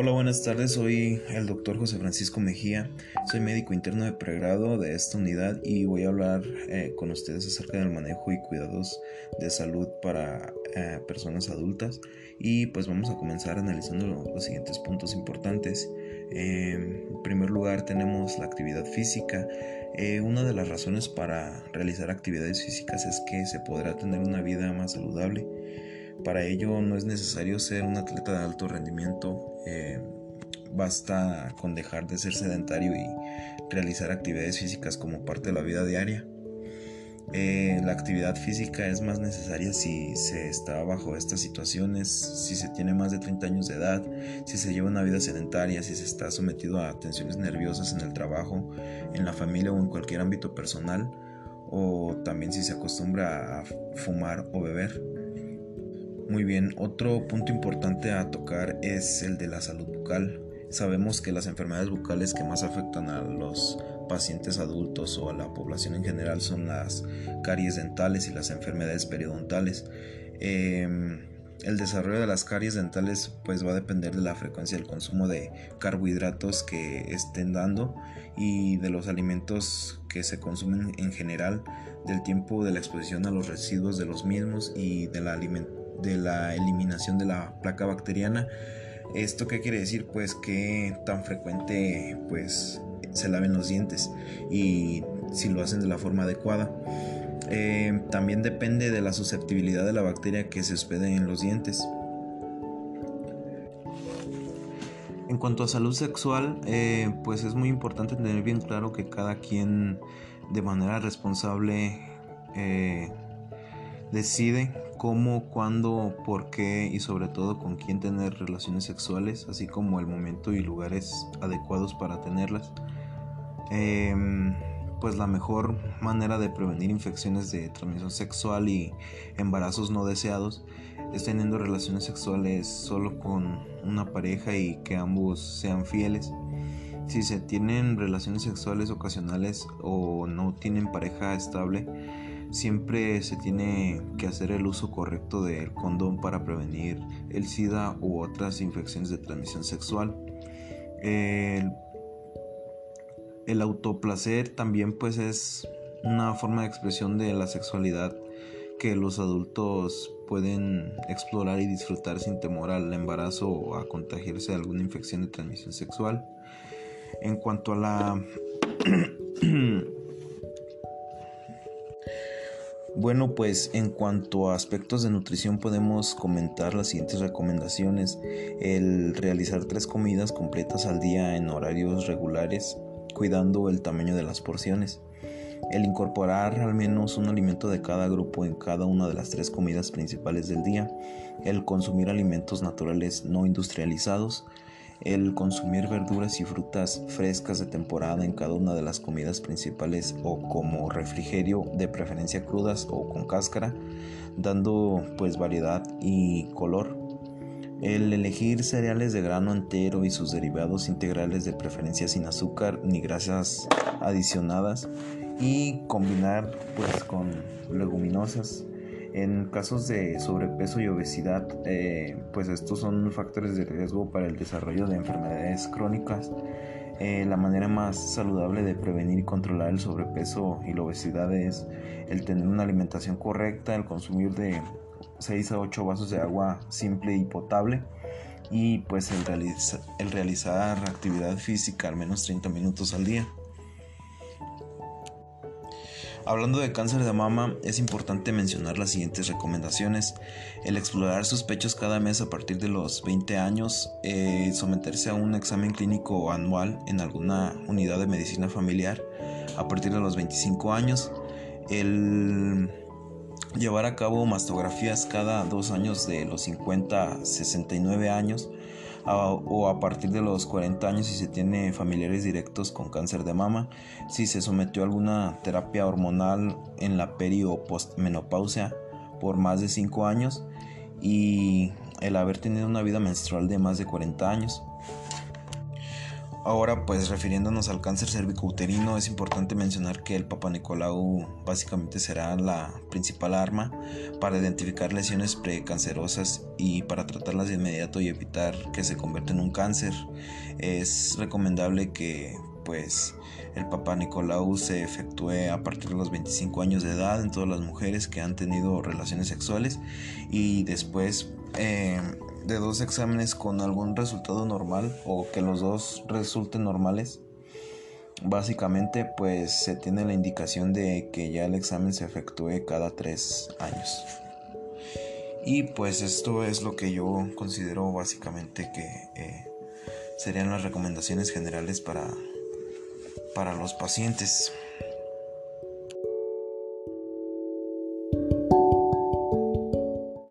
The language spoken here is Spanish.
Hola, buenas tardes. Soy el doctor José Francisco Mejía. Soy médico interno de pregrado de esta unidad y voy a hablar eh, con ustedes acerca del manejo y cuidados de salud para eh, personas adultas. Y pues vamos a comenzar analizando los siguientes puntos importantes. en primer lugar tenemos la actividad física. Eh, una de las razones para realizar actividades físicas es que se podrá tener una vida más saludable. Para ello no es necesario ser un atleta de alto rendimiento, eh, basta con dejar de ser sedentario y realizar actividades físicas como parte de la vida diaria. Eh, la actividad física es más necesaria si se está bajo estas situaciones, si se tiene más de 30 años de edad, si se lleva una vida sedentaria, si se está sometido a tensiones nerviosas en el trabajo, en la familia o en cualquier ámbito personal, o también si se acostumbra a fumar o beber. Muy bien, otro punto importante a tocar es el de la salud bucal. Sabemos que las enfermedades bucales que más afectan a los pacientes adultos o a la población en general son las caries dentales y las enfermedades periodontales. Em, el desarrollo de las caries dentales pues va a depender de la frecuencia del consumo de carbohidratos que estén dando y de los alimentos que se consumen en general, del tiempo de la exposición a los residuos de los mismos y de la alimentación de la eliminación de la placa bacteriana. ¿Esto qué quiere decir? Pues que tan frecuente pues se laven los dientes y si lo hacen de la forma adecuada. Eh, también depende de la susceptibilidad de la bacteria que se hospede en los dientes. En cuanto a salud sexual, eh, pues es muy importante tener bien claro que cada quien de manera responsable eh, decide cómo, cuándo, por qué y sobre todo con quién tener relaciones sexuales, así como el momento y lugares adecuados para tenerlas. Em, pues la mejor manera de prevenir infecciones de transmisión sexual y embarazos no deseados es teniendo relaciones sexuales solo con una pareja y que ambos sean fieles. Si se tienen relaciones sexuales ocasionales o no tienen pareja estable, siempre se tiene que hacer el uso correcto del condón para prevenir el SIDA u otras infecciones de transmisión sexual. El, autoplacer también pues es una forma de expresión de la sexualidad que los adultos pueden explorar y disfrutar sin temor al embarazo o a contagiarse de alguna infección de transmisión sexual. En cuanto a la Bueno, pues en cuanto a aspectos de nutrición podemos comentar las siguientes recomendaciones. El realizar tres comidas completas al día en horarios regulares, cuidando el tamaño de las porciones. El incorporar al menos un alimento de cada grupo en cada una de las tres comidas principales del día. El consumir alimentos naturales no industrializados el consumir verduras y frutas frescas de temporada en cada una de las comidas principales o como refrigerio, de preferencia crudas o con cáscara, dando pues variedad y color. El elegir cereales de grano entero y sus derivados integrales de preferencia sin azúcar ni grasas adicionadas y combinar pues con leguminosas en casos de sobrepeso y obesidad, eh, pues estos son factores de riesgo para el desarrollo de enfermedades crónicas. Eh, la manera más saludable de prevenir y controlar el sobrepeso y la obesidad es el tener una alimentación correcta, el consumir de 6 a 8 vasos de agua simple y potable y pues el, realizar actividad física al menos 30 minutos al día. Hablando de cáncer de mama, es importante mencionar las siguientes recomendaciones. El explorar sus pechos cada mes a partir de los 20 años, eh, someterse a un examen clínico anual en alguna unidad de medicina familiar a partir de los 25 años, el llevar a cabo mastografías cada dos años de los 50 a 69 años, o a partir de los 40 años si se tiene familiares directos con cáncer de mama, si se sometió a alguna terapia hormonal en la peri o postmenopausia por más de 5 años y el haber tenido una vida menstrual de más de 40 años. Ahora, pues refiriéndonos al cáncer cervicouterino, es importante mencionar que el Papa Nicolau básicamente será la principal arma para identificar lesiones precancerosas y para tratarlas de inmediato y evitar que se convierta en un cáncer. Es recomendable que pues el Papa Nicolau se efectúe a partir de los 25 años de edad en todas las mujeres que han tenido relaciones sexuales y después eh, de dos exámenes con algún resultado normal o que los dos resulten normales, básicamente pues se tiene la indicación de que ya el examen se efectúe cada tres años. Y pues esto es lo que yo considero básicamente que eh, serían las recomendaciones generales para, para los pacientes.